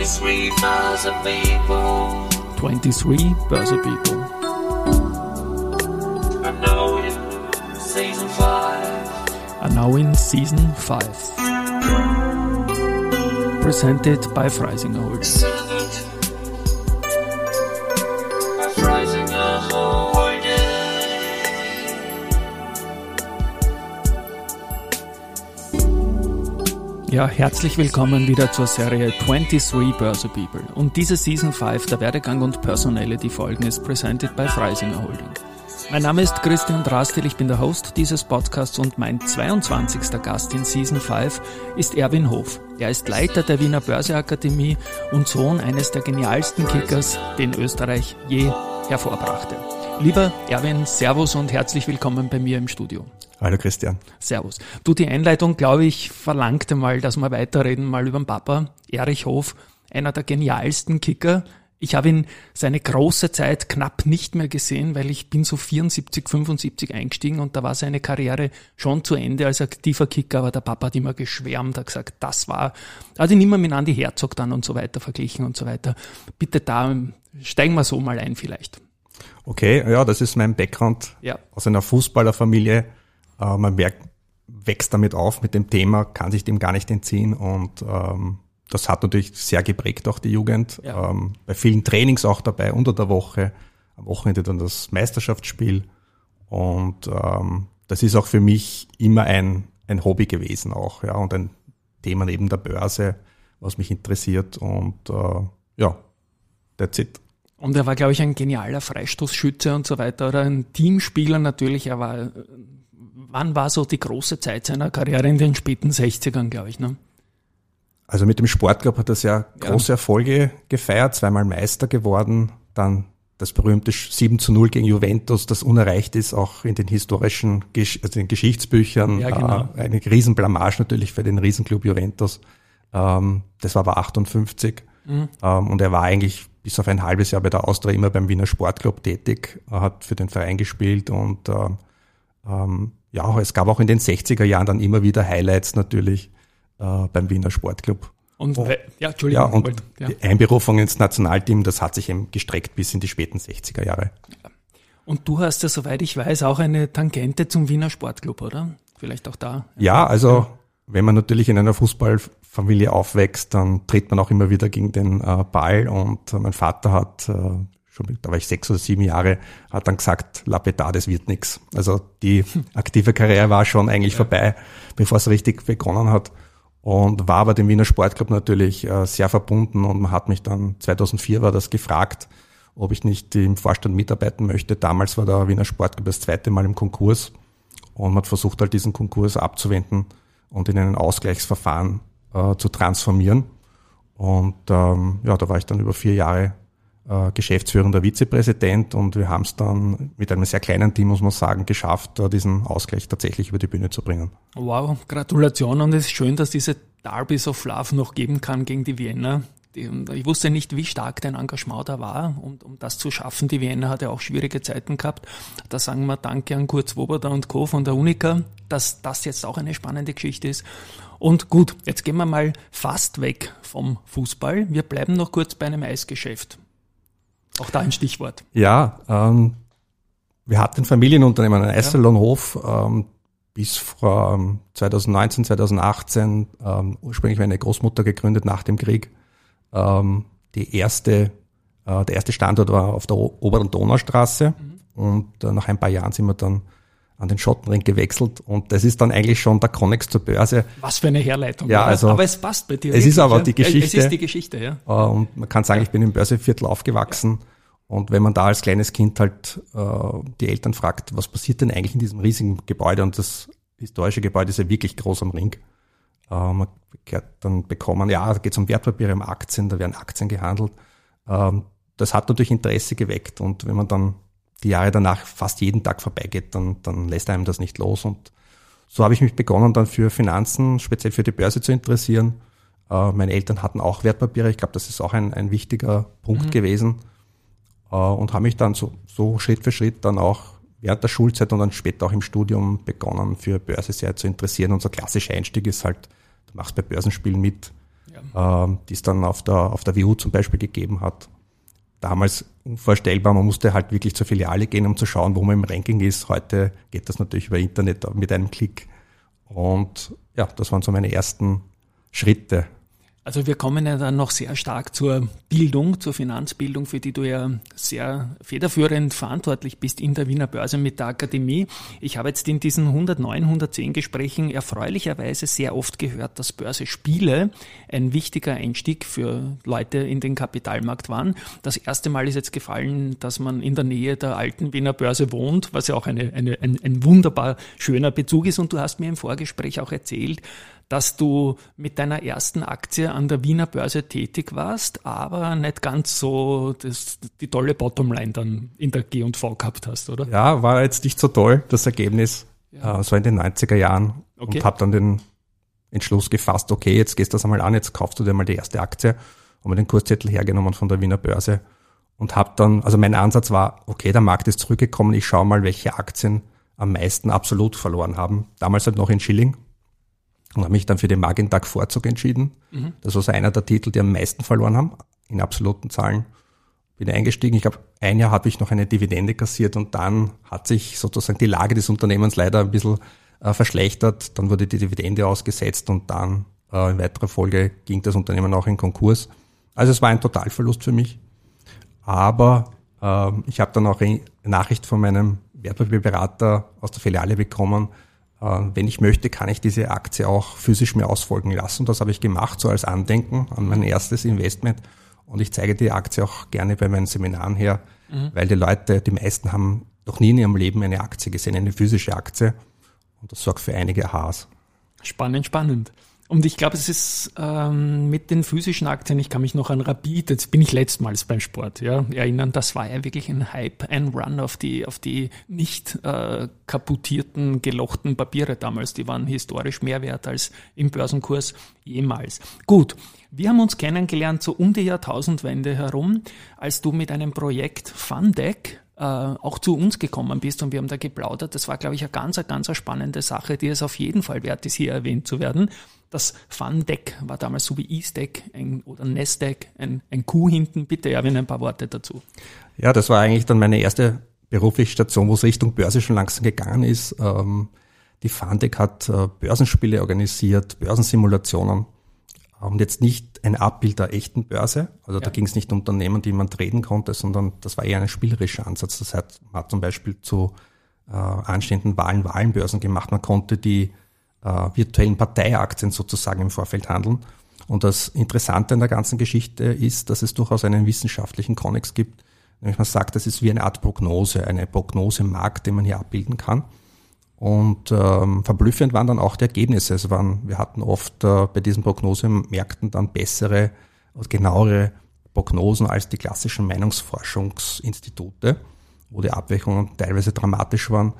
23 Börse People. 23 Börse People. And now in season 5. Are now in season 5. Presented by Freisinger Holz. Ja, herzlich willkommen wieder zur Serie 23 Börse People. Und diese Season 5 der Werdegang und Personality Folgen ist presented by Freisinger Holding. Mein Name ist Christian Drastil, ich bin der Host dieses Podcasts und mein 22. Gast in Season 5 ist Erwin Hof. Er ist Leiter der Wiener Börseakademie und Sohn eines der genialsten Kickers, den Österreich je hervorbrachte. Lieber Erwin, Servus und herzlich willkommen bei mir im Studio. Hallo Christian. Servus. Du, die Einleitung, glaube ich, verlangte mal, dass wir weiterreden, mal über den Papa, Erich Hof, einer der genialsten Kicker. Ich habe ihn seine große Zeit knapp nicht mehr gesehen, weil ich bin so 74, 75 eingestiegen und da war seine Karriere schon zu Ende als aktiver Kicker, aber der Papa hat immer geschwärmt, hat gesagt, das war, hat ihn immer mit Andi Herzog dann und so weiter verglichen und so weiter. Bitte da, steigen wir so mal ein vielleicht. Okay, ja, das ist mein Background Ja. aus einer Fußballerfamilie. Äh, man merkt, wächst damit auf mit dem Thema, kann sich dem gar nicht entziehen und ähm, das hat natürlich sehr geprägt auch die Jugend. Ja. Ähm, bei vielen Trainings auch dabei unter der Woche, am Wochenende dann das Meisterschaftsspiel und ähm, das ist auch für mich immer ein, ein Hobby gewesen auch, ja, und ein Thema neben der Börse, was mich interessiert und äh, ja, that's it. Und er war, glaube ich, ein genialer Freistoßschütze und so weiter oder ein Teamspieler natürlich. Er war, wann war so die große Zeit seiner Karriere in den späten 60ern, glaube ich, ne? Also mit dem Sportclub hat er sehr große Erfolge gefeiert, zweimal Meister geworden, dann das berühmte 7 zu 0 gegen Juventus, das unerreicht ist, auch in den historischen Gesch also den Geschichtsbüchern. Ja, genau. äh, eine Riesenblamage natürlich für den Riesenclub Juventus. Ähm, das war aber 58. Mhm. Ähm, und er war eigentlich bis auf ein halbes Jahr bei der Austria immer beim Wiener Sportclub tätig, er hat für den Verein gespielt und ähm, ähm, ja, es gab auch in den 60er Jahren dann immer wieder Highlights natürlich äh, beim Wiener Sportclub. Und Oh. ja, Entschuldigung, Ja, und wollte- ja. die Einberufung ins Nationalteam, das hat sich eben gestreckt bis in die späten 60er Jahre. und du hast ja, soweit ich weiß, auch eine Tangente zum Wiener Sportclub, oder? Vielleicht auch da. Ja, also wenn man natürlich in einer Fußballfamilie aufwächst, dann tritt man auch immer wieder gegen den äh, Ball. Und äh, mein Vater hat, äh, schon mit, da war ich sechs oder sieben Jahre, hat dann gesagt, lapidar, das wird nix. Also die aktive Karriere war schon eigentlich vorbei, bevor es richtig begonnen hat. Und war aber dem Wiener Sportclub natürlich äh, sehr verbunden. Und man hat mich dann, 2004 war das gefragt, ob ich nicht im Vorstand mitarbeiten möchte. Damals war der Wiener Sportclub das zweite Mal im Konkurs. Und man hat versucht halt diesen Konkurs abzuwenden und in einen Ausgleichsverfahren äh, zu transformieren. Und ähm, ja, da war ich dann über vier Jahre äh, geschäftsführender Vizepräsident und wir haben es dann mit einem sehr kleinen Team, muss man sagen, geschafft, äh, diesen Ausgleich tatsächlich über die Bühne zu bringen. Wow, Gratulation und es ist schön, dass diese Derbys of Love noch geben kann gegen die Wiener. Die, ich wusste nicht, wie stark dein Engagement da war, um, um das zu schaffen. Die Wiener hat ja auch schwierige Zeiten gehabt. Da sagen wir Danke an Kurt Swoboda und Co. von der Unica, dass das jetzt auch eine spannende Geschichte ist. Und gut, jetzt gehen wir mal fast weg vom Fußball. Wir bleiben noch kurz bei einem Eisgeschäft. Auch da ein Stichwort. Ja, ähm, wir hatten Familienunternehmen, einen Eissalonhof, ähm, bis vor ähm, 2019, 2018, ähm, ursprünglich meine Großmutter gegründet nach dem Krieg. Ähm, die erste, äh, der erste Standort war auf der O- oberen Donaustraße und äh, nach ein paar Jahren sind wir dann an den Schottenring gewechselt und das ist dann eigentlich schon der Connex zur Börse. Was für eine Herleitung. Ja, also- aber es passt bei dir. Es ist aber ja? die Es Geschichte. ist die Geschichte, ja. Äh, Und man kann sagen, ich bin im Börseviertel aufgewachsen. Und wenn man da als kleines Kind halt äh, die Eltern fragt, was passiert denn eigentlich in diesem riesigen Gebäude? Und das historische Gebäude ist ja wirklich groß am Ring. Äh, man hat dann bekommen, ja, da geht es um Wertpapiere, um Aktien, da werden Aktien gehandelt. Ähm, das hat natürlich Interesse geweckt. Und wenn man dann die Jahre danach fast jeden Tag vorbeigeht, dann, dann lässt einem das nicht los. Und so habe ich mich begonnen, dann für Finanzen, speziell für die Börse zu interessieren. Äh, meine Eltern hatten auch Wertpapiere. Ich glaube, das ist auch ein, ein wichtiger Punkt gewesen. Äh, und habe mich dann so, so Schritt für Schritt dann auch während der Schulzeit und dann später auch im Studium begonnen, für Börse sehr zu interessieren. Unser klassischer Einstieg ist halt, machst bei Börsenspielen mit, ja. ähm, die es dann auf der, auf der WU zum Beispiel gegeben hat. Damals unvorstellbar, man musste halt wirklich zur Filiale gehen, um zu schauen, wo man im Ranking ist. Heute geht das natürlich über Internet mit einem Klick. Und ja, das waren so meine ersten Schritte also wir kommen ja dann noch sehr stark zur Bildung, zur Finanzbildung, für die du ja sehr federführend verantwortlich bist in der Wiener Börse mit der Akademie. Ich habe jetzt in diesen 109, 110 Gesprächen erfreulicherweise sehr oft gehört, dass Börsespiele ein wichtiger Einstieg für Leute in den Kapitalmarkt waren. Das erste Mal ist jetzt gefallen, dass man in der Nähe der alten Wiener Börse wohnt, was ja auch eine, eine, ein, ein wunderbar schöner Bezug ist. Und du hast mir im Vorgespräch auch erzählt, dass du mit deiner ersten Aktie an der Wiener Börse tätig warst, aber nicht ganz so das, die tolle Bottomline dann in der G&V gehabt hast, oder? Ja, war jetzt nicht so toll, das Ergebnis. Ja. Äh, so in den 90er Jahren okay. und habe dann den Entschluss gefasst, okay, jetzt gehst du das einmal an, jetzt kaufst du dir mal die erste Aktie, habe mir den Kurszettel hergenommen von der Wiener Börse und habe dann, also mein Ansatz war, okay, der Markt ist zurückgekommen, ich schaue mal, welche Aktien am meisten absolut verloren haben. Damals halt noch in Schilling, und habe mich dann für den Magentag Vorzug entschieden. Mhm. Das war so einer der Titel, die am meisten verloren haben, in absoluten Zahlen. Bin eingestiegen. Ich glaube, ein Jahr habe ich noch eine Dividende kassiert und dann hat sich sozusagen die Lage des Unternehmens leider ein bisschen äh, verschlechtert. Dann wurde die Dividende ausgesetzt und dann äh, in weiterer Folge ging das Unternehmen auch in Konkurs. Also es war ein Totalverlust für mich. Aber äh, ich habe dann auch eine Nachricht von meinem Wertpapierberater aus der Filiale bekommen, wenn ich möchte, kann ich diese Aktie auch physisch mir ausfolgen lassen. Das habe ich gemacht, so als Andenken an mein erstes Investment. Und ich zeige die Aktie auch gerne bei meinen Seminaren her, mhm. weil die Leute, die meisten haben noch nie in ihrem Leben eine Aktie gesehen, eine physische Aktie. Und das sorgt für einige Haars. Spannend, spannend. Und ich glaube, es ist ähm, mit den physischen Aktien, ich kann mich noch an Rapid, jetzt bin ich letztmals beim Sport, ja, erinnern, das war ja wirklich ein Hype, ein Run auf die, auf die nicht äh, kaputtierten, gelochten Papiere damals. Die waren historisch mehr wert als im Börsenkurs jemals. Gut, wir haben uns kennengelernt so um die Jahrtausendwende herum, als du mit einem Projekt Fundeck äh, auch zu uns gekommen bist und wir haben da geplaudert. Das war, glaube ich, eine ganz, eine ganz spannende Sache, die es auf jeden Fall wert ist, hier erwähnt zu werden. Das Fun-Deck war damals so wie E-Stack oder Nestdeck, ein, ein Q hinten. Bitte, Erwin, ein paar Worte dazu. Ja, das war eigentlich dann meine erste berufliche Station, wo es Richtung Börse schon langsam gegangen ist. Ähm, die Fundec hat äh, Börsenspiele organisiert, Börsensimulationen und jetzt nicht ein Abbild der echten Börse. Also ja. da ging es nicht um Unternehmen, die man treten konnte, sondern das war eher ein spielerischer Ansatz. Das heißt, man hat zum Beispiel zu äh, anstehenden Wahlen Wahlenbörsen gemacht. Man konnte die virtuellen Parteiaktien sozusagen im Vorfeld handeln. Und das Interessante an der ganzen Geschichte ist, dass es durchaus einen wissenschaftlichen Konnex gibt. Nämlich man sagt, das ist wie eine Art Prognose, eine Prognose im Markt, den man hier abbilden kann. Und ähm, verblüffend waren dann auch die Ergebnisse. Es waren, wir hatten oft äh, bei diesen Prognosemärkten dann bessere und genauere Prognosen als die klassischen Meinungsforschungsinstitute, wo die Abweichungen teilweise dramatisch waren.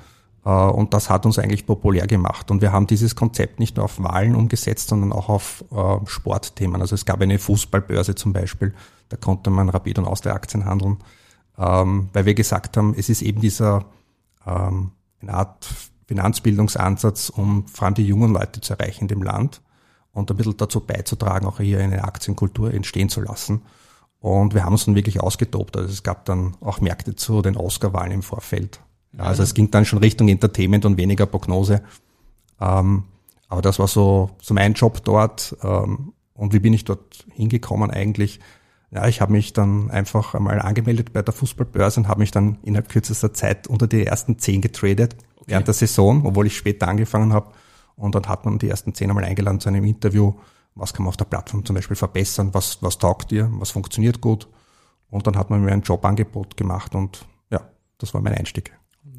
Äh, und das hat uns eigentlich populär gemacht. Und wir haben dieses Konzept nicht nur auf Wahlen umgesetzt, sondern auch auf äh, Sportthemen. Also es gab eine Fußballbörse zum Beispiel, da konnte man Rapid und Austria-Aktien handeln, ähm, weil wir gesagt haben, es ist eben dieser ähm, eine Art Finanzbildungsansatz, um vor allem die jungen Leute zu erreichen in dem Land und ein bisschen dazu beizutragen, auch hier eine Aktienkultur entstehen zu lassen. Und wir haben uns dann wirklich ausgetobt. Also es gab dann auch Märkte zu den Oscar-Wahlen im Vorfeld. Ja, also es ging dann schon Richtung Entertainment und weniger Prognose. Ähm, aber das war so, so mein Job dort. Ähm, und wie bin ich dort hingekommen eigentlich? Ja, ich habe mich dann einfach einmal angemeldet bei der Fußballbörse und habe mich dann innerhalb kürzester Zeit unter die ersten zehn getradet okay. während der Saison, obwohl ich später angefangen habe. Und dann hat man die ersten zehn einmal eingeladen zu einem Interview. Was kann man auf der Plattform zum Beispiel verbessern? Was, was taugt dir? Was funktioniert gut? Und dann hat man mir ein Jobangebot gemacht und ja, das war mein Einstieg.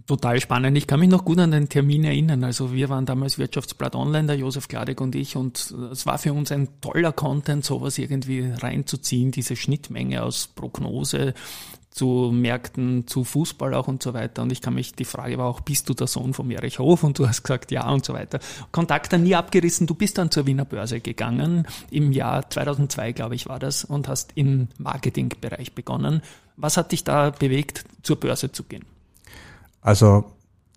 Total spannend. Ich kann mich noch gut an den Termin erinnern. Also wir waren damals Wirtschaftsblatt Online, der Josef Gladek und ich, und es war für uns ein toller Content, sowas irgendwie reinzuziehen, diese Schnittmenge aus Prognose zu Märkten, zu Fußball auch und so weiter. Und ich kann mich, die Frage war auch, bist du der Sohn von Erich Hof? Und du hast gesagt, ja und so weiter. Kontakt dann nie abgerissen. Du bist dann zur Wiener Börse gegangen. Im Jahr 2002, glaube ich, war das und hast im Marketingbereich begonnen. Was hat dich da bewegt, zur Börse zu gehen? Also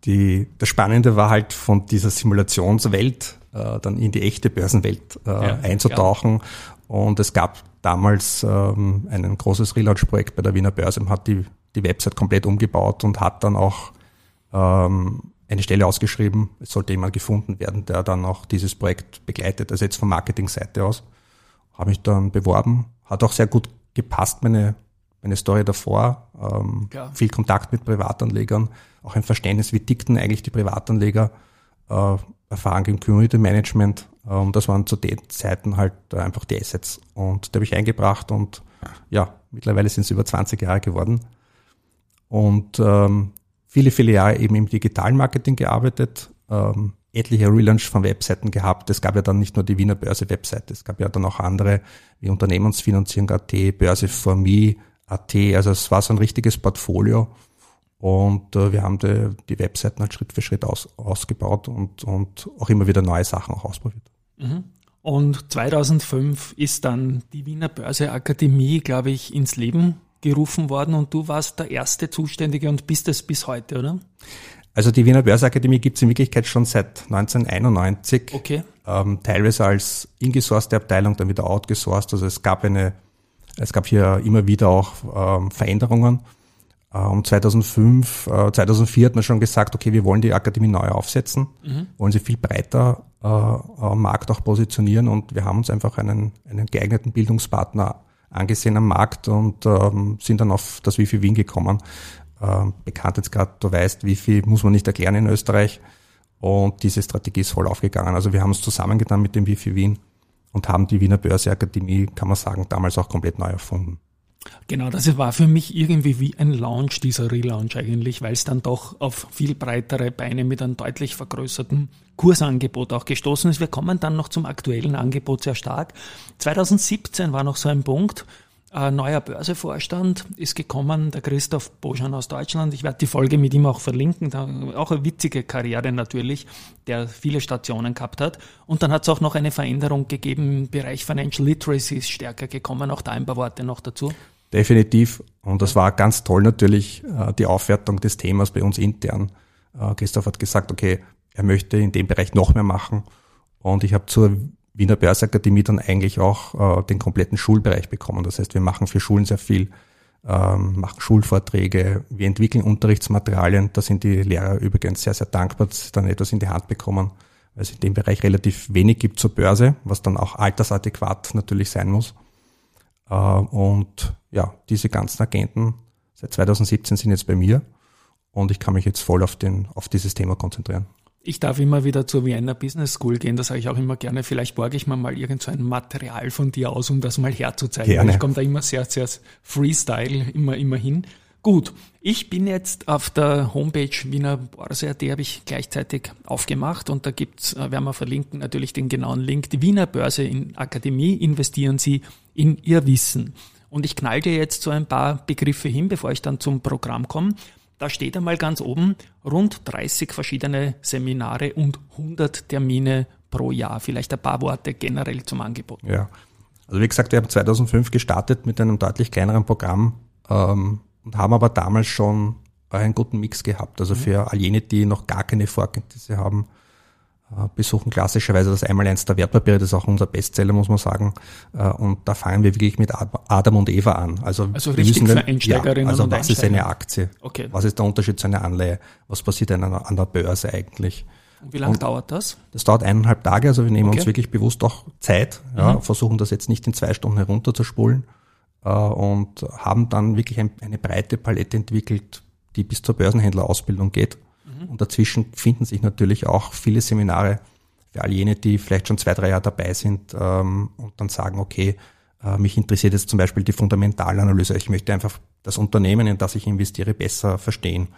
die, das Spannende war halt von dieser Simulationswelt äh, dann in die echte Börsenwelt äh, ja, einzutauchen. Ja. Und es gab damals ähm, ein großes Relaunch-Projekt bei der Wiener Börse und hat die, die Website komplett umgebaut und hat dann auch ähm, eine Stelle ausgeschrieben. Es sollte jemand gefunden werden, der dann auch dieses Projekt begleitet, also jetzt von Marketingseite aus. Habe mich dann beworben, hat auch sehr gut gepasst, meine, meine Story davor. Ähm. Viel Kontakt mit Privatanlegern, auch ein Verständnis, wie tickten eigentlich die Privatanleger, äh, Erfahrung im Community Management. Ähm, das waren zu den Zeiten halt äh, einfach die Assets. Und da habe ich eingebracht und ja, mittlerweile sind es über 20 Jahre geworden. Und ähm, viele, viele Jahre eben im digitalen Marketing gearbeitet, ähm, etliche Relaunch von Webseiten gehabt. Es gab ja dann nicht nur die Wiener Börse-Webseite, es gab ja dann auch andere wie Unternehmensfinanzierung.at, Börse for Me, AT. Also es war so ein richtiges Portfolio. Und äh, wir haben die, die Webseiten halt Schritt für Schritt aus, ausgebaut und, und auch immer wieder neue Sachen auch ausprobiert. Und 2005 ist dann die Wiener Börseakademie, glaube ich, ins Leben gerufen worden und du warst der erste Zuständige und bist es bis heute, oder? Also die Wiener Börseakademie gibt es in Wirklichkeit schon seit 1991. Okay. ähm, teilweise als ingesourcete Abteilung, dann wieder outgesourced. Also es gab eine, es gab hier immer wieder auch ähm, Veränderungen. Ähm, 2005, äh, 2004 hat man schon gesagt, okay, wir wollen die Akademie neu aufsetzen, wollen sie viel breiter äh, am Markt auch positionieren und wir haben uns einfach einen, einen geeigneten Bildungspartner angesehen am Markt und ähm, sind dann auf das Wifi Wien gekommen. Ähm, bekannt jetzt gerade, du weißt, Wifi muss man nicht erklären in Österreich. Und diese Strategie ist voll aufgegangen. Also wir haben uns zusammengetan mit dem Wifi Wien und haben die Wiener Börseakademie, kann man sagen, damals auch komplett neu erfunden. Genau, das war für mich irgendwie wie ein Launch, dieser Relaunch eigentlich, weil es dann doch auf viel breitere Beine mit einem deutlich vergrößerten Kursangebot auch gestoßen ist. Wir kommen dann noch zum aktuellen Angebot sehr stark. 2017 war noch so ein Punkt, ein neuer Börsevorstand ist gekommen, der Christoph Boschan aus Deutschland. Ich werde die Folge mit ihm auch verlinken. Auch eine witzige Karriere natürlich, der viele Stationen gehabt hat. Und dann hat es auch noch eine Veränderung gegeben im Bereich Financial Literacy ist stärker gekommen. Auch da ein paar Worte noch dazu. Definitiv. Und das war ganz toll natürlich, äh, die Aufwertung des Themas bei uns intern. Äh, Christoph hat gesagt, okay, er möchte in dem Bereich noch mehr machen. Und ich habe zur Wiener Börseakademie dann eigentlich auch äh, den kompletten Schulbereich bekommen. Das heißt, wir machen für Schulen sehr viel, ähm, machen Schulvorträge, wir entwickeln Unterrichtsmaterialien. Da sind die Lehrer übrigens sehr, sehr dankbar, dass sie dann etwas in die Hand bekommen, weil es in dem Bereich relativ wenig gibt zur Börse, was dann auch altersadäquat natürlich sein muss. Äh, und ja, diese ganzen Agenten seit 2017 sind jetzt bei mir und ich kann mich jetzt voll auf, den, auf dieses Thema konzentrieren. Ich darf immer wieder zur Vienna Business School gehen, das sage ich auch immer gerne. Vielleicht borge ich mir mal irgend so ein Material von dir aus, um das mal herzuzeigen. Gerne. Ich komme da immer sehr, sehr Freestyle, immer, immer hin. Gut, ich bin jetzt auf der Homepage Wiener Börse, die habe ich gleichzeitig aufgemacht und da gibt's, äh, werden wir verlinken, natürlich den genauen Link. Die Wiener Börse in Akademie investieren Sie in Ihr Wissen. Und ich knall dir jetzt so ein paar Begriffe hin, bevor ich dann zum Programm komme. Da steht einmal ganz oben rund 30 verschiedene Seminare und 100 Termine pro Jahr. Vielleicht ein paar Worte generell zum Angebot. Ja. Also wie gesagt, wir haben 2005 gestartet mit einem deutlich kleineren Programm ähm, und haben aber damals schon einen guten Mix gehabt. Also für all jene, die noch gar keine Vorkenntnisse haben, besuchen klassischerweise das Einmaleins der Wertpapiere, das ist auch unser Bestseller, muss man sagen. Äh, Und da fangen wir wirklich mit Ad- Adam und Eva an. Also, Also wir richtig müssen für Einsteigerinnen ja, also und was ist eine. Aktie? Okay. Was ist der Unterschied zu einer Anleihe? Was passiert an an der Börse eigentlich? Und wie lange dauert das? Das dauert eineinhalb Tage, also wir nehmen Okay. uns wirklich bewusst auch Zeit, ja, versuchen das jetzt nicht in zwei Stunden herunterzuspulen äh, und haben dann wirklich ein, eine breite Palette entwickelt, die bis zur Börsenhändlerausbildung geht. Und dazwischen finden sich natürlich auch viele Seminare für all jene, die vielleicht schon zwei, drei Jahre dabei sind ähm, und dann sagen, okay, äh, mich interessiert jetzt zum Beispiel die Fundamentalanalyse. Ich möchte einfach das Unternehmen, in das ich investiere, besser verstehen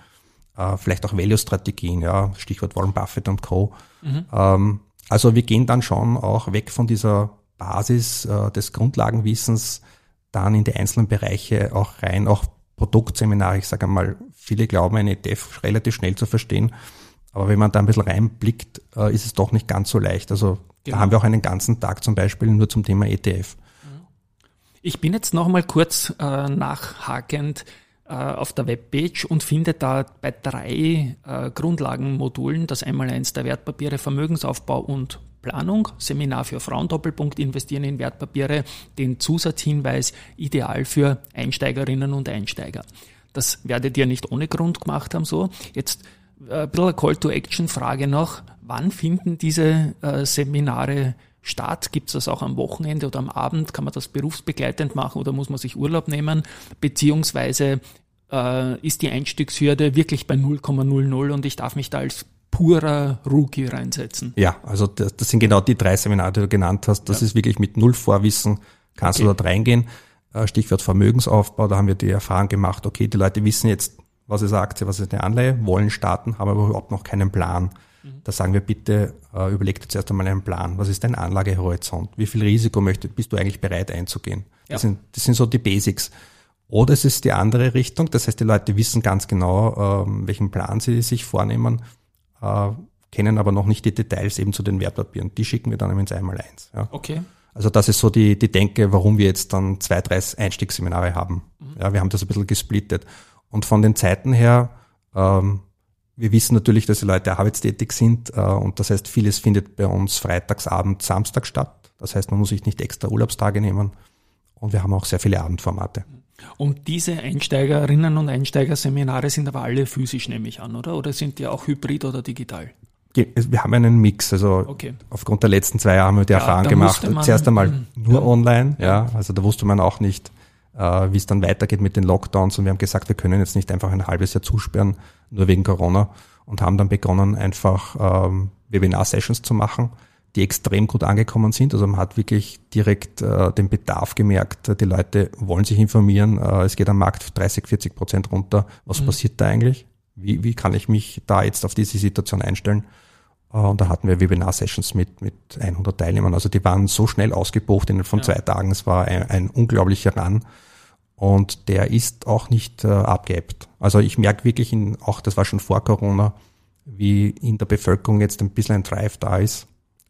äh, vielleicht auch Value-Strategien, ja, Stichwort Warren Buffett und Co. Ähm, also wir gehen dann schon auch weg von dieser Basis äh, des Grundlagenwissens dann in die einzelnen Bereiche auch rein, auch Produktseminare. Ich sage einmal, viele glauben, ein ETF relativ schnell zu verstehen, aber wenn man da ein bisschen reinblickt, äh, ist es doch nicht ganz so leicht. Also Genau. da haben wir auch einen ganzen Tag zum Beispiel nur zum Thema ETF. Ich bin jetzt noch mal kurz äh, nachhakend äh, auf der Webpage und finde da bei drei äh, Grundlagenmodulen das einmal eins der Wertpapiere, Vermögensaufbau und Planung, Seminar für Frauen, Doppelpunkt investieren in Wertpapiere, den Zusatzhinweis ideal für Einsteigerinnen und Einsteiger. Das werdet ihr nicht ohne Grund gemacht haben so. Jetzt äh, ein bisschen eine Call-to-Action-Frage noch. Wann finden diese äh, Seminare statt? Gibt es das auch am Wochenende oder am Abend? Kann man das berufsbegleitend machen oder muss man sich Urlaub nehmen? Beziehungsweise äh, ist die Einstiegshürde wirklich bei 0,00 und ich darf mich da als purer Rookie reinsetzen? Ja, also das, das sind genau die drei Seminare, die du genannt hast. Das ja. ist wirklich mit null Vorwissen, kannst okay. du dort reingehen. Äh, Stichwort Vermögensaufbau, da haben wir die Erfahrung gemacht, okay, die Leute wissen jetzt, was ist eine Aktie, was ist eine Anleihe, wollen starten, haben aber überhaupt noch keinen Plan. Mhm. Da sagen wir bitte, äh, überleg dir zuerst einmal einen Plan. Was ist dein Anlagehorizont? Wie viel Risiko möchtest, bist du eigentlich bereit einzugehen? Ja. Das, sind, das sind so die Basics. Oder es ist die andere Richtung, das heißt, die Leute wissen ganz genau, ähm, welchen Plan sie sich vornehmen, äh, kennen aber noch nicht die Details eben zu den Wertpapieren. Die schicken wir dann ins Einmaleins. Ja. Okay. Also das ist so die, die Denke, warum wir jetzt dann zwei, drei Einstiegsseminare haben. Mhm. Ja, wir haben das ein bisschen gesplittet. Und von den Zeiten her, ähm, wir wissen natürlich, dass die Leute arbeitstätig sind äh, und das heißt, vieles findet bei uns freitagsabend, Samstag statt. Das heißt, man muss sich nicht extra Urlaubstage nehmen und wir haben auch sehr viele Abendformate. Und diese Einsteigerinnen und Einsteigerseminare sind aber alle physisch, nehme ich an, oder? Oder sind die auch hybrid oder digital? Wir haben einen Mix, also okay. aufgrund der letzten zwei Jahre haben wir die ja, Erfahrung gemacht. Zuerst einmal mhm. nur online, ja. Also da wusste man auch nicht, äh, wie es dann weitergeht mit den Lockdowns. Und wir haben gesagt, wir können jetzt nicht einfach ein halbes Jahr zusperren, nur wegen Corona. Und haben dann begonnen, einfach ähm, Webinar-Sessions zu machen, die extrem gut angekommen sind. Also man hat wirklich direkt äh, den Bedarf gemerkt. Die Leute wollen sich informieren. Äh, es geht am Markt 30, 40 Prozent runter. Was mhm. passiert da eigentlich? Wie, wie kann ich mich da jetzt auf diese Situation einstellen? Äh, und da hatten wir Webinar-Sessions mit, mit 100 Teilnehmern. Also die waren so schnell ausgebucht innerhalb von ja. zwei Tagen. Es war ein, ein unglaublicher Run. Und der ist auch nicht äh, abgeebbt. Also ich merke wirklich, in, auch das war schon vor Corona, wie in der Bevölkerung jetzt ein bisschen ein Drive da ist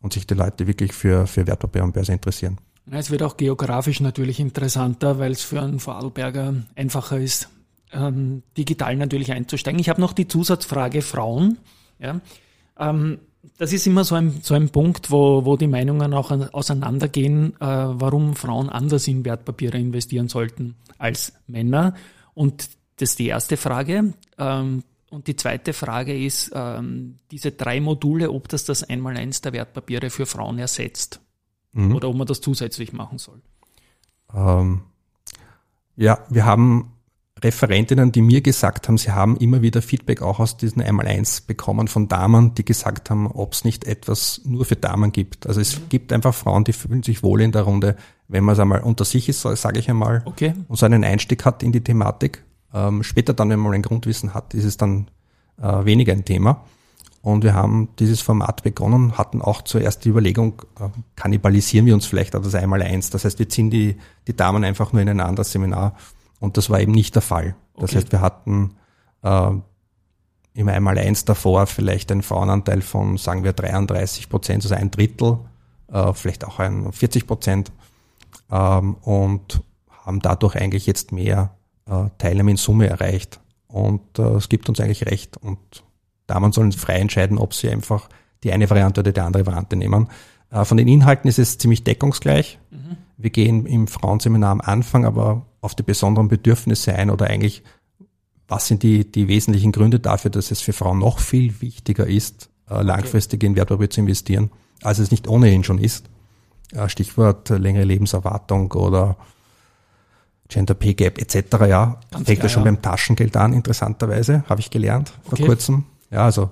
und sich die Leute wirklich für, für Wertpapier und Börse interessieren. Es wird auch geografisch natürlich interessanter, weil es für einen Vorarlberger einfacher ist, ähm, digital natürlich einzusteigen. Ich habe noch die Zusatzfrage Frauen. Ja. Ähm, das ist immer so ein, so ein Punkt, wo, wo die Meinungen auch auseinandergehen, äh, warum Frauen anders in Wertpapiere investieren sollten als Männer. Und das ist die erste Frage. Ähm, und die zweite Frage ist, ähm, diese drei Module, ob das das Einmaleins der Wertpapiere für Frauen ersetzt mhm. oder ob man das zusätzlich machen soll. Ähm, ja, wir haben Referentinnen, die mir gesagt haben, sie haben immer wieder Feedback auch aus diesen Einmaleins bekommen von Damen, die gesagt haben, ob es nicht etwas nur für Damen gibt. Also es mhm. gibt einfach Frauen, die fühlen sich wohl in der Runde, wenn man es einmal unter sich ist, sage ich einmal, okay. und so einen Einstieg hat in die Thematik. Ähm, später dann, wenn man ein Grundwissen hat, ist es dann äh, weniger ein Thema. Und wir haben dieses Format begonnen, hatten auch zuerst die Überlegung, äh, kannibalisieren wir uns vielleicht auf das Einmaleins. Das heißt, wir ziehen die, die Damen einfach nur in ein anderes Seminar und das war eben nicht der Fall. Das okay. heißt, wir hatten äh, im einmal eins davor vielleicht einen Frauenanteil von, sagen wir, 33 Prozent, also ein Drittel, äh, vielleicht auch ein 40 Prozent ähm, und haben dadurch eigentlich jetzt mehr äh, Teilnehmer in Summe erreicht. Und äh, es gibt uns eigentlich recht. Und Damen sollen frei entscheiden, ob sie einfach die eine Variante oder die andere Variante nehmen. Äh, von den Inhalten ist es ziemlich deckungsgleich. Mhm. Wir gehen im Frauenseminar am Anfang aber auf die besonderen Bedürfnisse ein oder eigentlich, was sind die, die wesentlichen Gründe dafür, dass es für Frauen noch viel wichtiger ist, langfristig in Wertpapier zu investieren, als es nicht ohnehin schon ist. Stichwort längere Lebenserwartung oder Gender Pay Gap etc. Ja, Ganz fängt ja schon beim Taschengeld an, interessanterweise, habe ich gelernt vor okay. kurzem. Ja, also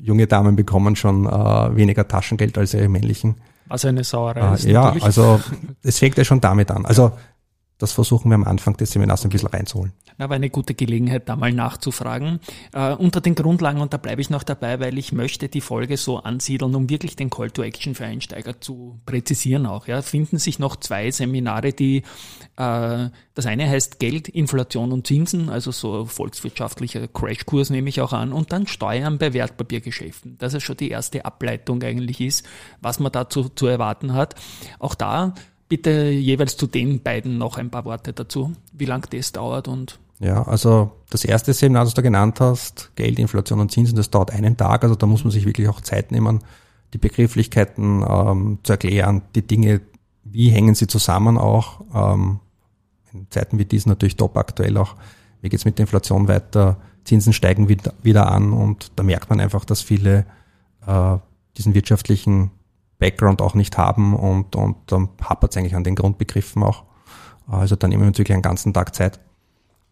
junge Damen bekommen schon äh, weniger Taschengeld als ihre männlichen. Was eine Sauerei äh, ist. Ja, natürlich. also es fängt ja schon damit an. Also das versuchen wir am Anfang des Seminars ein bisschen reinzuholen. Aber eine gute Gelegenheit, da mal nachzufragen. Äh, unter den Grundlagen, und da bleibe ich noch dabei, weil ich möchte die Folge so ansiedeln, um wirklich den Call to Action für Einsteiger zu präzisieren auch. Ja, finden sich noch zwei Seminare, die äh, das eine heißt Geld, Inflation und Zinsen, also so volkswirtschaftlicher Crashkurs nehme ich auch an, und dann Steuern bei Wertpapiergeschäften. Das ist schon die erste Ableitung eigentlich ist, was man dazu zu erwarten hat. Auch da bitte jeweils zu den beiden noch ein paar Worte dazu, wie lang das dauert und ja, also das erste Seminar, das du genannt hast, Geld, Inflation und Zinsen, das dauert einen Tag, also da muss man sich wirklich auch Zeit nehmen. die Begrifflichkeiten ähm, zu erklären, die Dinge, wie hängen sie zusammen auch. Ähm, in Zeiten wie diesen natürlich top aktuell auch, wie geht's mit der Inflation weiter, Zinsen steigen wieder, wieder an und da merkt man einfach, dass viele äh, diesen wirtschaftlichen Background auch nicht haben und, und dann hapert es eigentlich an den Grundbegriffen auch. Also dann immer natürlich einen ganzen Tag Zeit.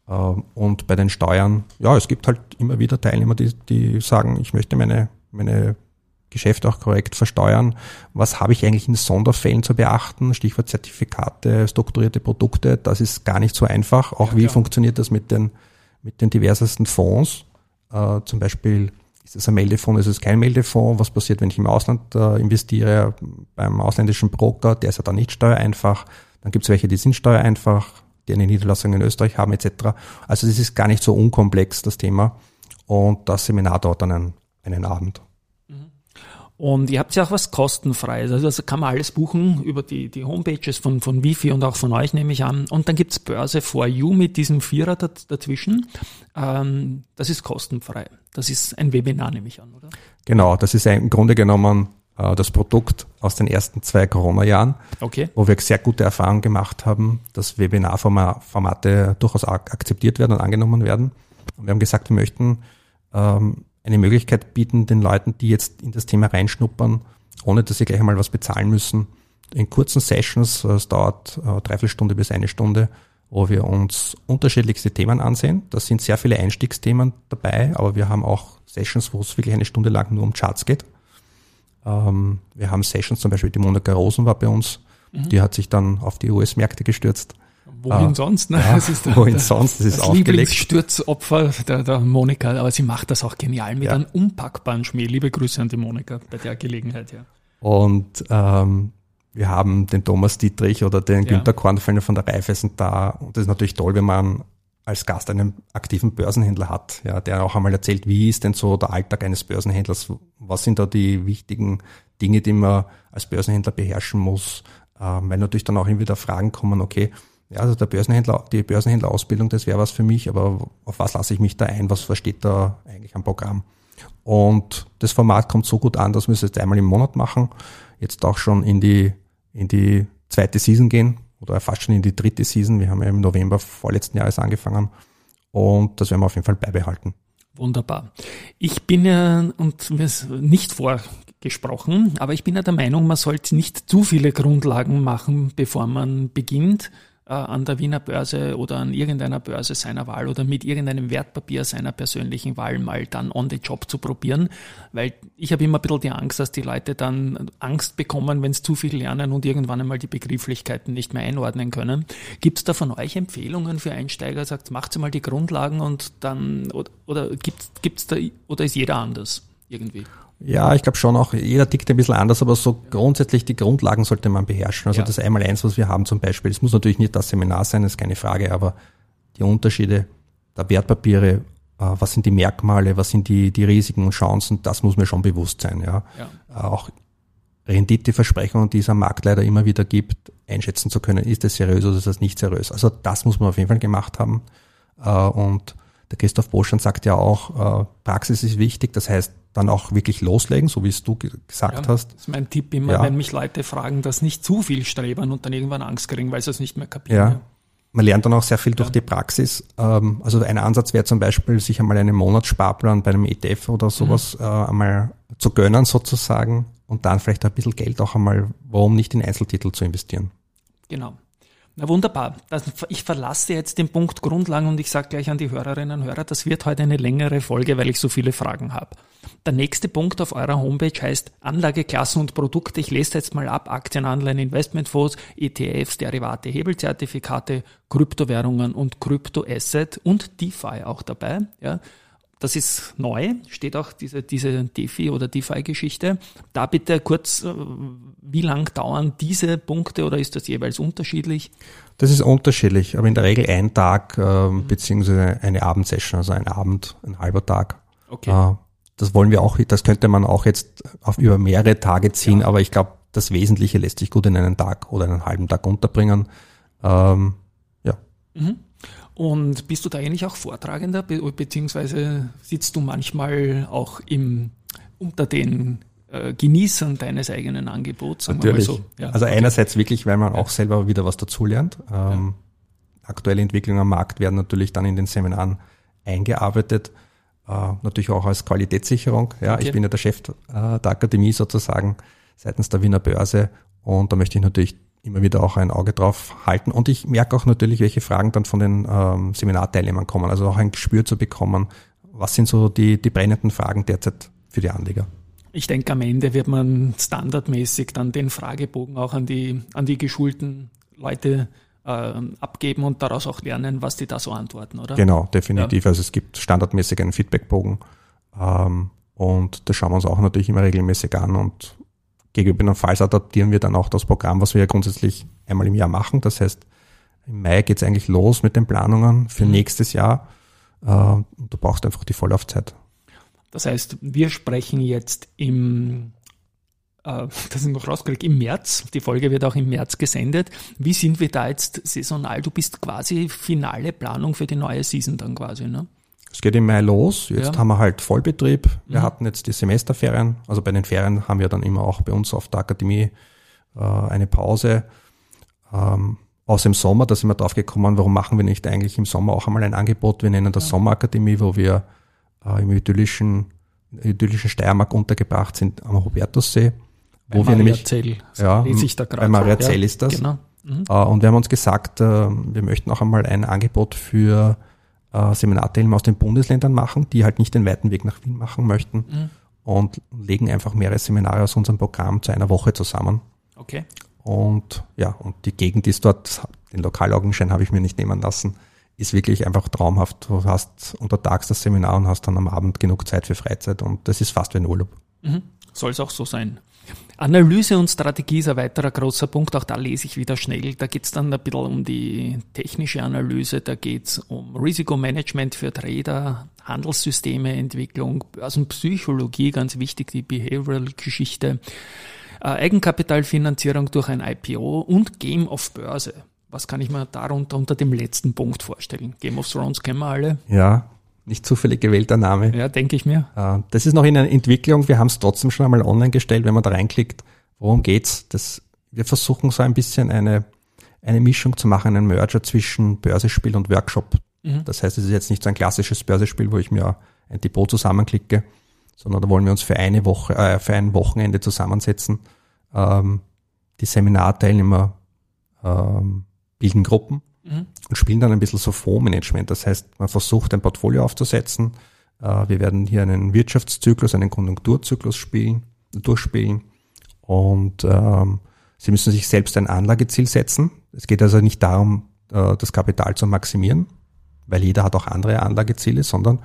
Äh, und bei den Steuern, ja, es gibt halt immer wieder Teilnehmer, die, die sagen, ich möchte meine, meine Geschäfte auch korrekt versteuern. Was habe ich eigentlich in Sonderfällen zu beachten? Stichwort Zertifikate, strukturierte Produkte. Das ist gar nicht so einfach. Auch ja, wie funktioniert das mit den, mit den diversesten Fonds? Äh, zum Beispiel ist es ein Meldefonds, ist es kein Meldefonds? Was passiert, wenn ich im Ausland äh, investiere beim ausländischen Broker? Der ist ja dann nicht steuereinfach. Dann gibt es welche, die sind steuereinfach, die eine Niederlassung in Österreich haben etc. Also das ist gar nicht so unkomplex, das Thema. Und das Seminar dauert dann einen, einen Abend. Und ihr habt ja auch was kostenfreies. Also das kann man alles buchen über die, die Homepages von, von Wifi und auch von euch, nehme ich an. Und dann gibt's Börse for You mit diesem Vierer dazwischen. Ähm, das ist kostenfrei. Das ist ein Webinar, nehme ich an, oder? Genau, das ist im Grunde genommen äh, das Produkt aus den ersten zwei Corona-Jahren, okay. wo wir sehr gute Erfahrungen gemacht haben, dass Webinarformate durchaus akzeptiert werden und angenommen werden. Und wir haben gesagt, wir möchten ähm, eine Möglichkeit bieten, den Leuten, die jetzt in das Thema reinschnuppern, ohne dass sie gleich einmal was bezahlen müssen, in kurzen Sessions, äh, es dauert äh, dreiviertel Stunde bis eine Stunde, wo wir uns unterschiedlichste Themen ansehen. Da sind sehr viele Einstiegsthemen dabei, aber wir haben auch Sessions, wo es wirklich eine Stunde lang nur um Charts geht. Ähm, wir haben Sessions, zum Beispiel die Monika Rosen war bei uns, mhm. die hat sich dann auf die US-Märkte gestürzt Wohin ah, sonst? Ne? Ja, das ist der, wohin der, sonst? Das ist das Lieblingsstürzopfer der, der Monika, aber sie macht das auch genial mit ja. einem unpackbaren Schmäh. Liebe Grüße an die Monika bei der Gelegenheit, ja. Und ähm, wir haben den Thomas Dietrich oder den ja. Günter Kornfellner von der Raiffeisen da. Und das ist natürlich toll, wenn man als Gast einen aktiven Börsenhändler hat, ja, der auch einmal erzählt, wie ist denn so der Alltag eines Börsenhändlers? Was sind da die wichtigen Dinge, die man als Börsenhändler beherrschen muss? Ähm, weil natürlich dann auch immer wieder Fragen kommen, okay, ja, also der Börsenhändler, die Börsenhändlerausbildung, das wäre was für mich, aber auf was lasse ich mich da ein? Was versteht da eigentlich am Programm? Und das Format kommt so gut an, dass wir es jetzt einmal im Monat machen, jetzt auch schon in die, in die zweite Season gehen oder fast schon in die dritte Season. Wir haben ja im November vorletzten Jahres angefangen und das werden wir auf jeden Fall beibehalten. Wunderbar. Ich bin ja, und mir ist nicht vorgesprochen, aber ich bin ja der Meinung, man sollte nicht zu viele Grundlagen machen, bevor man beginnt, an der Wiener Börse oder an irgendeiner Börse seiner Wahl oder mit irgendeinem Wertpapier seiner persönlichen Wahl mal dann on the job zu probieren, weil ich habe immer ein bisschen die Angst, dass die Leute dann Angst bekommen, wenn sie zu viel lernen und irgendwann einmal die Begrifflichkeiten nicht mehr einordnen können. Gibt es da von euch Empfehlungen für Einsteiger? Sagt, macht mal die Grundlagen und dann oder, oder gibt's gibt's da oder ist jeder anders irgendwie? Ja, ich glaube schon auch, jeder tickt ein bisschen anders, aber so grundsätzlich die Grundlagen sollte man beherrschen. Also ja. das Einmaleins, was wir haben zum Beispiel, es muss natürlich nicht das Seminar sein, das ist keine Frage, aber die Unterschiede der Wertpapiere, äh, was sind die Merkmale, was sind die, die Risiken und Chancen, das muss mir schon bewusst sein. Ja. ja. Äh, auch Renditeversprechungen, die es am Markt leider immer wieder gibt, einschätzen zu können, ist das seriös oder ist das nicht seriös. Also das muss man auf jeden Fall gemacht haben. Äh, und der Christoph Boschan sagt ja auch, Praxis ist wichtig, das heißt, dann auch wirklich loslegen, so wie es du gesagt ja, hast. Das ist mein Tipp immer, ja. wenn mich Leute fragen, dass nicht zu viel strebern und dann irgendwann Angst kriegen, weil sie es nicht mehr kapieren. Ja. Man lernt dann auch sehr viel durch die Praxis. Ähm, also ein Ansatz wäre zum Beispiel, sich einmal einen Monatssparplan bei einem ETF oder sowas mhm. Äh, einmal zu gönnen sozusagen und dann vielleicht ein bisschen Geld auch einmal, warum nicht in Einzeltitel zu investieren. Genau. Na wunderbar. Ich verlasse jetzt den Punkt Grundlagen und ich sage gleich an die Hörerinnen und Hörer, das wird heute eine längere Folge, weil ich so viele Fragen habe. Der nächste Punkt auf eurer Homepage heißt Anlageklassen und Produkte. Ich lese jetzt mal ab. Aktien, Anleihen, Investmentfonds, ETFs, Derivate, Hebelzertifikate, Kryptowährungen und Kryptoasset und DeFi auch dabei. Ja das ist neu, steht auch diese, diese DeFi oder DeFi-Geschichte. Da bitte kurz, äh, wie lang dauern diese Punkte oder ist das jeweils unterschiedlich? Das ist unterschiedlich, aber in der Regel ein Tag äh, mhm. beziehungsweise eine Abendsession, also ein Abend, ein halber Tag. Okay. Äh, das wollen wir auch, das könnte man auch jetzt auf über mehrere Tage ziehen, ja. aber ich glaube, das Wesentliche lässt sich gut in einen Tag oder einen halben Tag unterbringen. Ähm, ja. Mhm. Und bist du da eigentlich auch Vortragender, be beziehungsweise sitzt du manchmal auch im, unter den äh, Genießern deines eigenen Angebots. Sagen Natürlich. Wir mal so. Ja, also okay. einerseits wirklich, weil man auch selber wieder was dazulernt. Ähm, ja. Aktuelle Entwicklungen am Markt werden natürlich dann in den Seminaren eingearbeitet. Äh, natürlich auch als Qualitätssicherung. Ja, okay. ich bin ja der Chef äh, der Akademie sozusagen seitens der Wiener Börse und da möchte ich natürlich immer wieder auch ein Auge drauf halten. Und ich merke auch natürlich, welche Fragen dann von den ähm, Seminarteilnehmern kommen. Also auch ein Gespür zu bekommen, was sind so die, die brennenden Fragen derzeit für die Anleger. Ich denke, am Ende wird man standardmäßig dann den Fragebogen auch an die, an die geschulten Leute äh, abgeben und daraus auch lernen, was die da so antworten, oder? Genau, definitiv. Ja. Also es gibt standardmäßig einen Feedbackbogen ähm, und das schauen wir uns auch natürlich immer regelmäßig an und Gegebenenfalls adaptieren wir dann auch das Programm, was wir ja grundsätzlich einmal im Jahr machen. Das heißt, im Mai geht es eigentlich los mit den Planungen für mhm. nächstes Jahr. Äh, du brauchst einfach die Vorlaufzeit. Das heißt, wir sprechen jetzt im, äh, das ist noch rausgekriegt, im März. Die Folge wird auch im März gesendet. Wie sind wir da jetzt saisonal? Du bist quasi finale Planung für die neue Season dann quasi, ne? Es geht im Mai los. Jetzt ja. haben wir halt Vollbetrieb. Wir mhm. hatten jetzt die Semesterferien. Also bei den Ferien haben wir dann immer auch bei uns auf der Akademie äh, eine Pause. Ähm, aus im Sommer, da sind wir drauf gekommen, warum machen wir nicht eigentlich im Sommer auch einmal ein Angebot? Wir nennen das ja. Sommerakademie, wo wir äh, im idyllischen, idyllischen Steiermark untergebracht sind am Hubertussee. Wo bei wir Maria nämlich, Zell, ja, bei Maria Zell ist das. Genau. Mhm. Äh, und wir haben uns gesagt, äh, wir möchten auch einmal ein Angebot für äh, Seminarteilnehmer aus den Bundesländern machen, die halt nicht den weiten Weg nach Wien machen möchten mhm. und legen einfach mehrere Seminare aus unserem Programm zu einer Woche zusammen. Okay. Und ja, und die Gegend ist dort, den Lokalaugenschein habe ich mir nicht nehmen lassen, ist wirklich einfach traumhaft. Du hast untertags das Seminar und hast dann am Abend genug Zeit für Freizeit und das ist fast wie ein Urlaub. Mhm. Soll es auch so sein. Analyse und Strategie ist ein weiterer großer Punkt. Auch da lese ich wieder schnell. Da geht es dann ein bisschen um die technische Analyse, da geht es um Risikomanagement für Trader, Handelssystemeentwicklung, Börsenpsychologie, ganz wichtig, die Behavioral-Geschichte, äh, Eigenkapitalfinanzierung durch ein IPO und Game of Börse. Was kann ich mir darunter unter dem letzten Punkt vorstellen? Game of Thrones kennen wir alle. Ja, nicht zufällig gewählter Name. Ja, denke ich mir. Äh, das ist noch in einer Entwicklung. Wir haben es trotzdem schon einmal online gestellt, wenn man da reinklickt. Worum geht's? Das, wir versuchen so ein bisschen eine, eine Mischung zu machen, einen Merger zwischen Börsespiel und Workshop. Mhm. Das heißt, es ist jetzt nicht so ein klassisches Börsespiel, wo ich mir ein Depot zusammenklicke, sondern da wollen wir uns für eine Woche, äh, für ein Wochenende zusammensetzen. Ähm, die Seminarteilnehmer ähm, bilden Gruppen mhm. und spielen dann ein bisschen so Fondsmanagement. Das heißt, man versucht ein Portfolio aufzusetzen. Äh, wir werden hier einen Wirtschaftszyklus, einen Konjunkturzyklus spielen, durchspielen und ähm, Sie müssen sich selbst ein Anlageziel setzen. Es geht also nicht darum, äh, das Kapital zu maximieren, weil jeder hat auch andere Anlageziele, sondern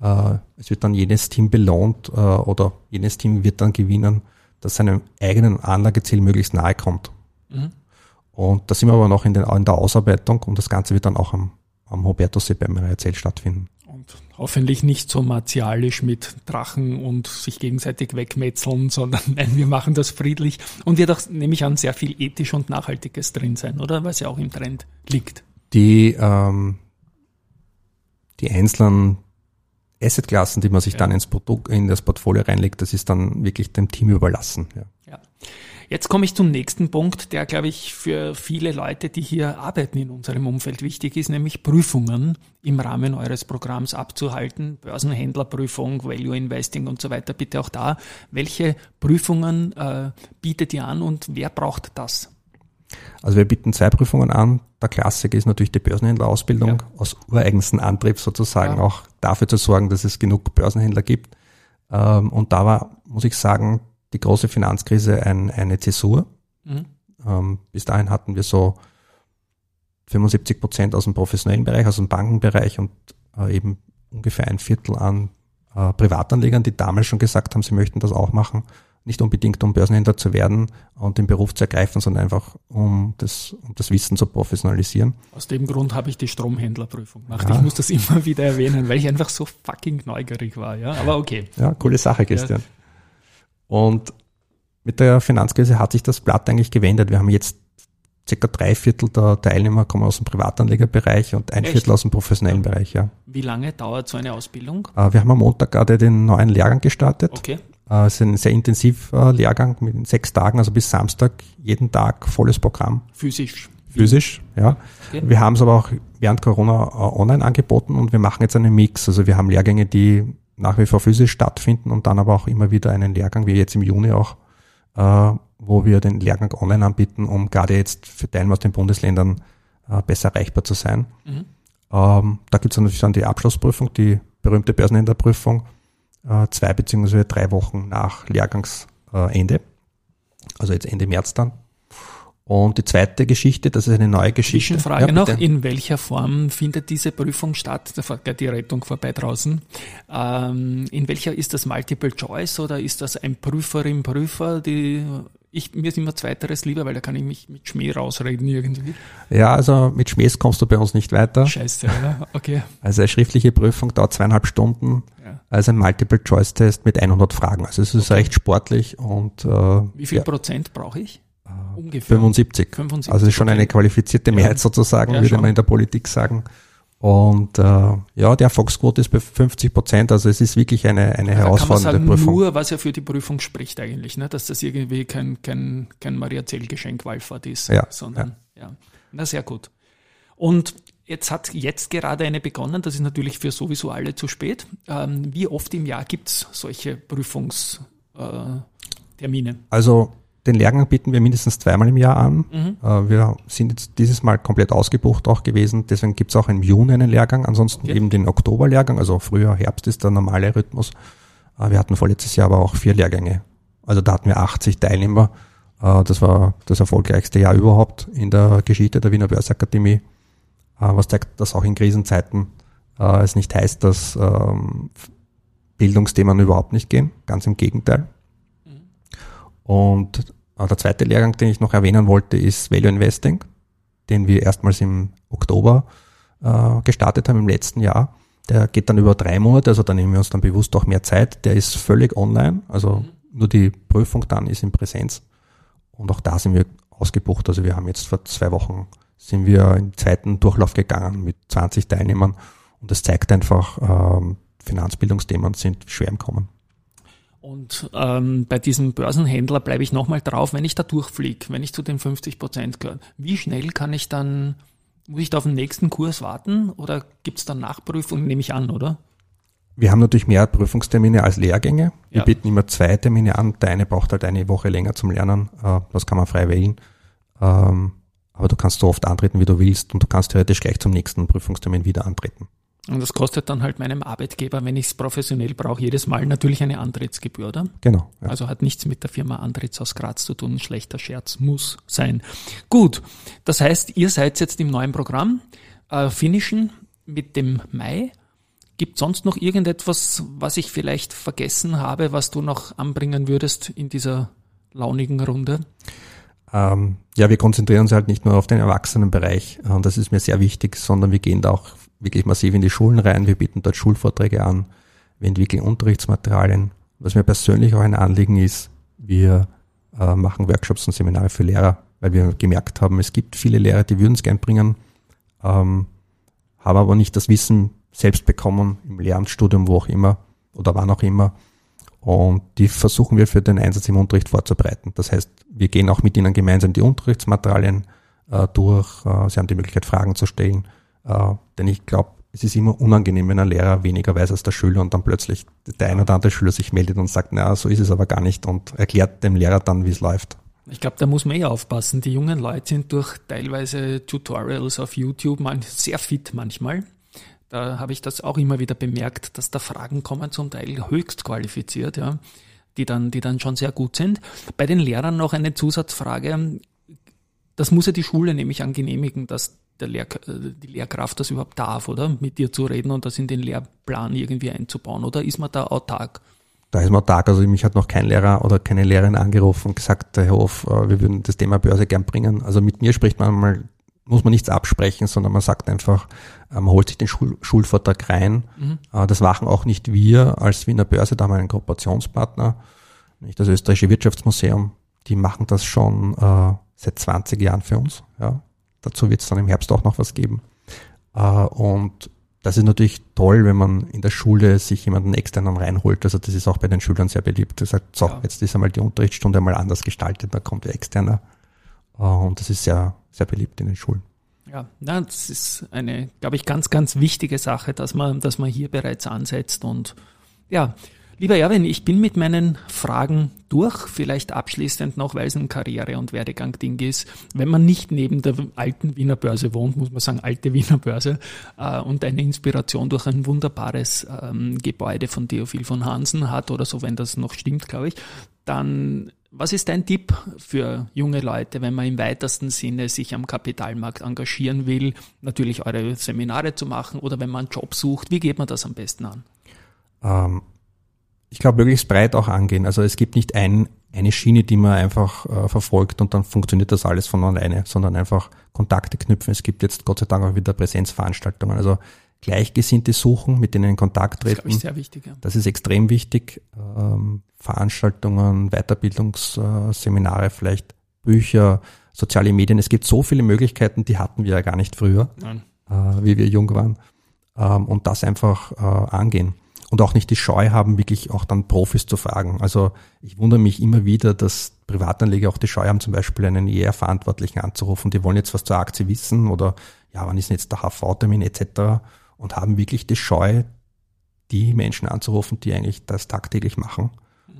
äh, es wird dann jenes Team belohnt äh, oder jenes Team wird dann gewinnen, das seinem eigenen Anlageziel möglichst nahe kommt. Mhm. Und da sind wir aber noch in, den, in der Ausarbeitung und das Ganze wird dann auch am, am Hubertussee beim Erzähl stattfinden. Und hoffentlich nicht so martialisch mit Drachen und sich gegenseitig wegmetzeln, sondern nein, wir machen das friedlich und wird auch, nehme ich an, sehr viel ethisch und Nachhaltiges drin sein, oder? Was ja auch im Trend liegt. Die, ähm, die einzelnen Assetklassen, die man sich ja. dann ins Produkt, in das Portfolio reinlegt, das ist dann wirklich dem Team überlassen. Ja. ja. Jetzt komme ich zum nächsten Punkt, der, glaube ich, für viele Leute, die hier arbeiten in unserem Umfeld wichtig ist, nämlich Prüfungen im Rahmen eures Programms abzuhalten. Börsenhändlerprüfung, Value Investing und so weiter. Bitte auch da. Welche Prüfungen äh, bietet ihr an und wer braucht das? Also wir bieten zwei Prüfungen an. Der Klassiker ist natürlich die Börsenhändlerausbildung ja. aus ureigensten Antrieb sozusagen ja. auch dafür zu sorgen, dass es genug Börsenhändler gibt. Ähm, und da war, muss ich sagen, die große Finanzkrise ein, eine Zäsur. Mhm. Ähm, bis dahin hatten wir so 75 Prozent aus dem professionellen Bereich, aus dem Bankenbereich und äh, eben ungefähr ein Viertel an äh, Privatanlegern, die damals schon gesagt haben, sie möchten das auch machen. Nicht unbedingt, um Börsenhändler zu werden und den Beruf zu ergreifen, sondern einfach, um das, um das Wissen zu professionalisieren. Aus dem Grund habe ich die Stromhändlerprüfung gemacht. Ja. Ich muss das immer wieder erwähnen, weil ich einfach so fucking neugierig war. Ja, aber okay. Ja, coole Sache, Christian. Ja. Und mit der Finanzkrise hat sich das Blatt eigentlich gewendet. Wir haben jetzt circa drei Viertel der Teilnehmer kommen aus dem Privatanlegerbereich und ein Echt? Viertel aus dem professionellen Bereich, ja. Wie lange dauert so eine Ausbildung? Äh, wir haben am Montag gerade den neuen Lehrgang gestartet. Okay. Äh, es ist ein sehr intensiver Lehrgang mit sechs Tagen, also bis Samstag, jeden Tag volles Programm. Physisch. Physisch, ja. Okay. Wir haben es aber auch während Corona äh, online angeboten und wir machen jetzt einen Mix. Also wir haben Lehrgänge, die nach wie vor physisch stattfinden und dann aber auch immer wieder einen Lehrgang, wie jetzt im Juni auch, äh, wo wir den Lehrgang online anbieten, um gerade jetzt für Teilnehmer aus den Bundesländern äh, besser erreichbar zu sein. Mhm. Ähm, da gibt es natürlich dann die Abschlussprüfung, die berühmte Börsenhändlerprüfung, äh, zwei beziehungsweise drei Wochen nach Lehrgangsende, also jetzt Ende März dann. Und die zweite Geschichte, das ist eine neue Geschichte. Zwischenfrage Ja, noch, in welcher Form findet diese Prüfung statt? Da fährt gleich die Rettung vorbei draußen. Ähm, in welcher ist das Multiple Choice oder ist das ein Prüferin, Prüfer? Die, ich, mir ist immer zweiteres lieber, weil da kann ich mich mit Schmäh rausreden irgendwie. Ja, also mit Schmähs kommst du bei uns nicht weiter. Scheiße, oder? Okay. Also eine schriftliche Prüfung dauert zweieinhalb Stunden. Ja. Also ein Multiple-Choice-Test mit 100 Fragen. Also es ist recht sportlich und äh, Wie viel ja, Prozent brauche ich? Ungefähr. 75. 75 Also es ist schon eine qualifizierte Mehrheit sozusagen, Ja, würde schon. man in der Politik sagen. Und äh, ja, die Erfolgsquote ist bei 50 Prozent. Also es ist wirklich eine, eine Da kann man herausfordernde sagen, Prüfung. nur was ja für die Prüfung spricht eigentlich, ne? dass das irgendwie kein, kein, kein Maria Zell-Geschenk Wallfahrt ist, Ja, sondern ja. Na sehr gut. Und jetzt hat jetzt gerade eine begonnen, das ist natürlich für sowieso alle zu spät. Ähm, wie oft im Jahr gibt's solche Prüfungstermine? Äh? Also den Lehrgang bieten wir mindestens zweimal im Jahr an. Mhm. Äh, Wir sind jetzt dieses Mal komplett ausgebucht auch gewesen. Deswegen gibt's auch im Juni einen Lehrgang. Ansonsten Okay. eben den Oktoberlehrgang. Also Frühjahr, Herbst ist der normale Rhythmus. Äh, Wir hatten vorletztes Jahr aber auch vier Lehrgänge. Also da hatten wir 80 Teilnehmer. Äh, Das war das erfolgreichste Jahr überhaupt in der Geschichte der Wiener Börseakademie. Äh, Was zeigt, dass auch in Krisenzeiten es nicht heißt, dass ähm, Bildungsthemen überhaupt nicht gehen. Ganz im Gegenteil. Und äh, der zweite Lehrgang, den ich noch erwähnen wollte, ist Value Investing, den wir erstmals im Oktober äh, gestartet haben im letzten Jahr. Der geht dann über drei Monate, also da nehmen wir uns dann bewusst auch mehr Zeit. Der ist völlig online, also nur die Prüfung dann ist in Präsenz. Und auch da sind wir ausgebucht. Also wir haben jetzt vor zwei Wochen sind wir im zweiten Durchlauf gegangen mit 20 Teilnehmern. Und das zeigt einfach, ähm, Finanzbildungsthemen sind schwer im Kommen. Und ähm, bei diesem Börsenhändler bleibe ich nochmal drauf, wenn ich da durchfliege, wenn ich zu den 50 Prozent gehöre. Wie schnell kann ich dann, muss ich da auf den nächsten Kurs warten oder gibt's dann Nachprüfungen, nehme ich an, oder? Wir haben natürlich mehr Prüfungstermine als Lehrgänge. Wir Ja. bieten immer zwei Termine an. Der eine braucht halt eine Woche länger zum Lernen. Äh, Das kann man frei wählen. Ähm, Aber du kannst so oft antreten, wie du willst und du kannst theoretisch gleich zum nächsten Prüfungstermin wieder antreten. Und das kostet dann halt meinem Arbeitgeber, wenn ich es professionell brauche, jedes Mal natürlich eine Antrittsgebühr, oder? Genau. Ja. Also hat nichts mit der Firma Antritts aus Graz zu tun. Schlechter Scherz muss sein. Gut, das heißt, ihr seid jetzt im neuen Programm. Äh, finishen mit dem Mai. Gibt sonst noch irgendetwas, was ich vielleicht vergessen habe, was du noch anbringen würdest in dieser launigen Runde? Ähm, ja, wir konzentrieren uns halt nicht nur auf den Erwachsenenbereich, äh, das ist mir sehr wichtig, sondern wir gehen da auch wirklich massiv in die Schulen rein. Wir bieten dort Schulvorträge an, wir entwickeln Unterrichtsmaterialien. Was mir persönlich auch ein Anliegen ist, wir äh, machen Workshops und Seminare für Lehrer, weil wir gemerkt haben, es gibt viele Lehrer, die würden es gern bringen, ähm, haben aber nicht das Wissen selbst bekommen im Lehramtsstudium, wo auch immer oder wann auch immer. Und die versuchen wir für den Einsatz im Unterricht vorzubereiten. Das heißt, wir gehen auch mit ihnen gemeinsam die Unterrichtsmaterialien äh, durch. Äh, sie haben die Möglichkeit, Fragen zu stellen. Äh, denn ich glaube, es ist immer unangenehm, wenn ein Lehrer weniger weiß als der Schüler und dann plötzlich der ein oder andere Schüler sich meldet und sagt, na, so ist es aber gar nicht und erklärt dem Lehrer dann, wie es läuft. Ich glaube, da muss man eh aufpassen. Die jungen Leute sind durch teilweise Tutorials auf YouTube man, sehr fit manchmal. Da habe ich das auch immer wieder bemerkt, dass da Fragen kommen, zum Teil höchst qualifiziert, ja, die dann, die dann schon sehr gut sind. Bei den Lehrern noch eine Zusatzfrage. Das muss ja die Schule nämlich angenehmigen, dass der Lehr äh, die Lehrkraft das überhaupt darf, oder? Mit dir zu reden und das in den Lehrplan irgendwie einzubauen. Oder ist man da autark? Da ist man Tag, also mich hat noch kein Lehrer oder keine Lehrerin angerufen und gesagt, Herr Hof, äh, wir würden das Thema Börse gern bringen. Also mit mir spricht man mal, muss man nichts absprechen, sondern man sagt einfach, man holt sich den Schul Schulvortrag rein. Äh, Das machen auch nicht wir als Wiener Börse, da haben wir einen Kooperationspartner, nicht das Österreichische Wirtschaftsmuseum, die machen das schon äh, seit 20 Jahren für uns. Ja. Dazu wird es dann im Herbst auch noch was geben. Äh, und das ist natürlich toll, wenn man in der Schule sich jemanden externen reinholt. Also das ist auch bei den Schülern sehr beliebt. Er sagt, so, Ja. jetzt ist einmal die Unterrichtsstunde mal anders gestaltet, da kommt der Externer. Äh, Und das ist sehr, sehr beliebt in den Schulen. Ja, na, das ist eine, glaube ich, ganz, ganz wichtige Sache, dass man, dass man hier bereits ansetzt. Und ja, lieber Erwin, ich bin mit meinen Fragen durch. Vielleicht abschließend noch, weil es ein Karriere- und Werdegang-Ding ist. Wenn man nicht neben der alten Wiener Börse wohnt, muss man sagen, alte Wiener Börse, äh, und eine Inspiration durch ein wunderbares ähm, Gebäude von Theophil von Hansen hat oder so, wenn das noch stimmt, glaube ich, dann was ist dein Tipp für junge Leute, wenn man im weitesten Sinne sich am Kapitalmarkt engagieren will, natürlich eure Seminare zu machen oder wenn man einen Job sucht, wie geht man das am besten an? Ähm, ich glaube, möglichst breit auch angehen. Also es gibt nicht ein, eine Schiene, die man einfach äh, verfolgt und dann funktioniert das alles von alleine, sondern einfach Kontakte knüpfen. Es gibt jetzt Gott sei Dank auch wieder Präsenzveranstaltungen. Also Gleichgesinnte suchen, mit denen in Kontakt Das ist, ich, treten. sehr wichtig. Ja. Das ist extrem wichtig. Ähm, Veranstaltungen, Weiterbildungsseminare, vielleicht Bücher, soziale Medien. Es gibt so viele Möglichkeiten, die hatten wir ja gar nicht früher Nein. äh, wie wir jung waren. Ähm, und das einfach äh, angehen. Und auch nicht die Scheu haben, wirklich auch dann Profis zu fragen. Also ich wundere mich immer wieder, dass Privatanleger auch die Scheu haben, zum Beispiel einen IR-Verantwortlichen anzurufen. Die wollen jetzt was zur Aktie wissen oder ja, wann ist jetzt der HV-Termin etc. Und haben wirklich die Scheu, die Menschen anzurufen, die eigentlich das tagtäglich machen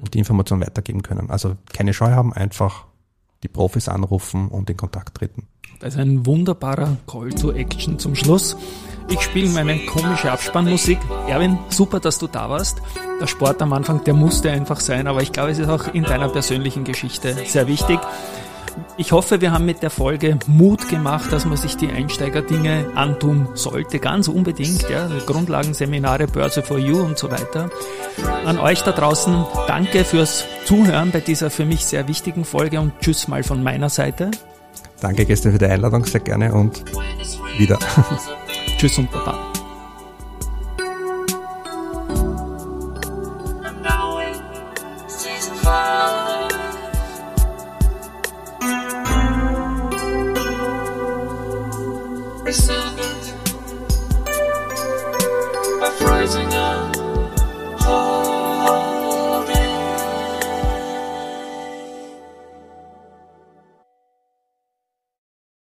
und die Information weitergeben können. Also keine Scheu haben, einfach die Profis anrufen und in Kontakt treten. Das ist ein wunderbarer Call to Action zum Schluss. Ich spiele meine komische Abspannmusik. Erwin, super, dass du da warst. Der Sport am Anfang, der musste einfach sein, aber ich glaube, es ist auch in deiner persönlichen Geschichte sehr wichtig. Ich hoffe, wir haben mit der Folge Mut gemacht, dass man sich die Einsteigerdinge antun sollte, ganz unbedingt. Ja, Grundlagenseminare, Börse for You und so weiter. An euch da draußen, danke fürs Zuhören bei dieser für mich sehr wichtigen Folge und tschüss mal von meiner Seite. Danke Gäste für die Einladung, sehr gerne und wieder. Tschüss und Baba.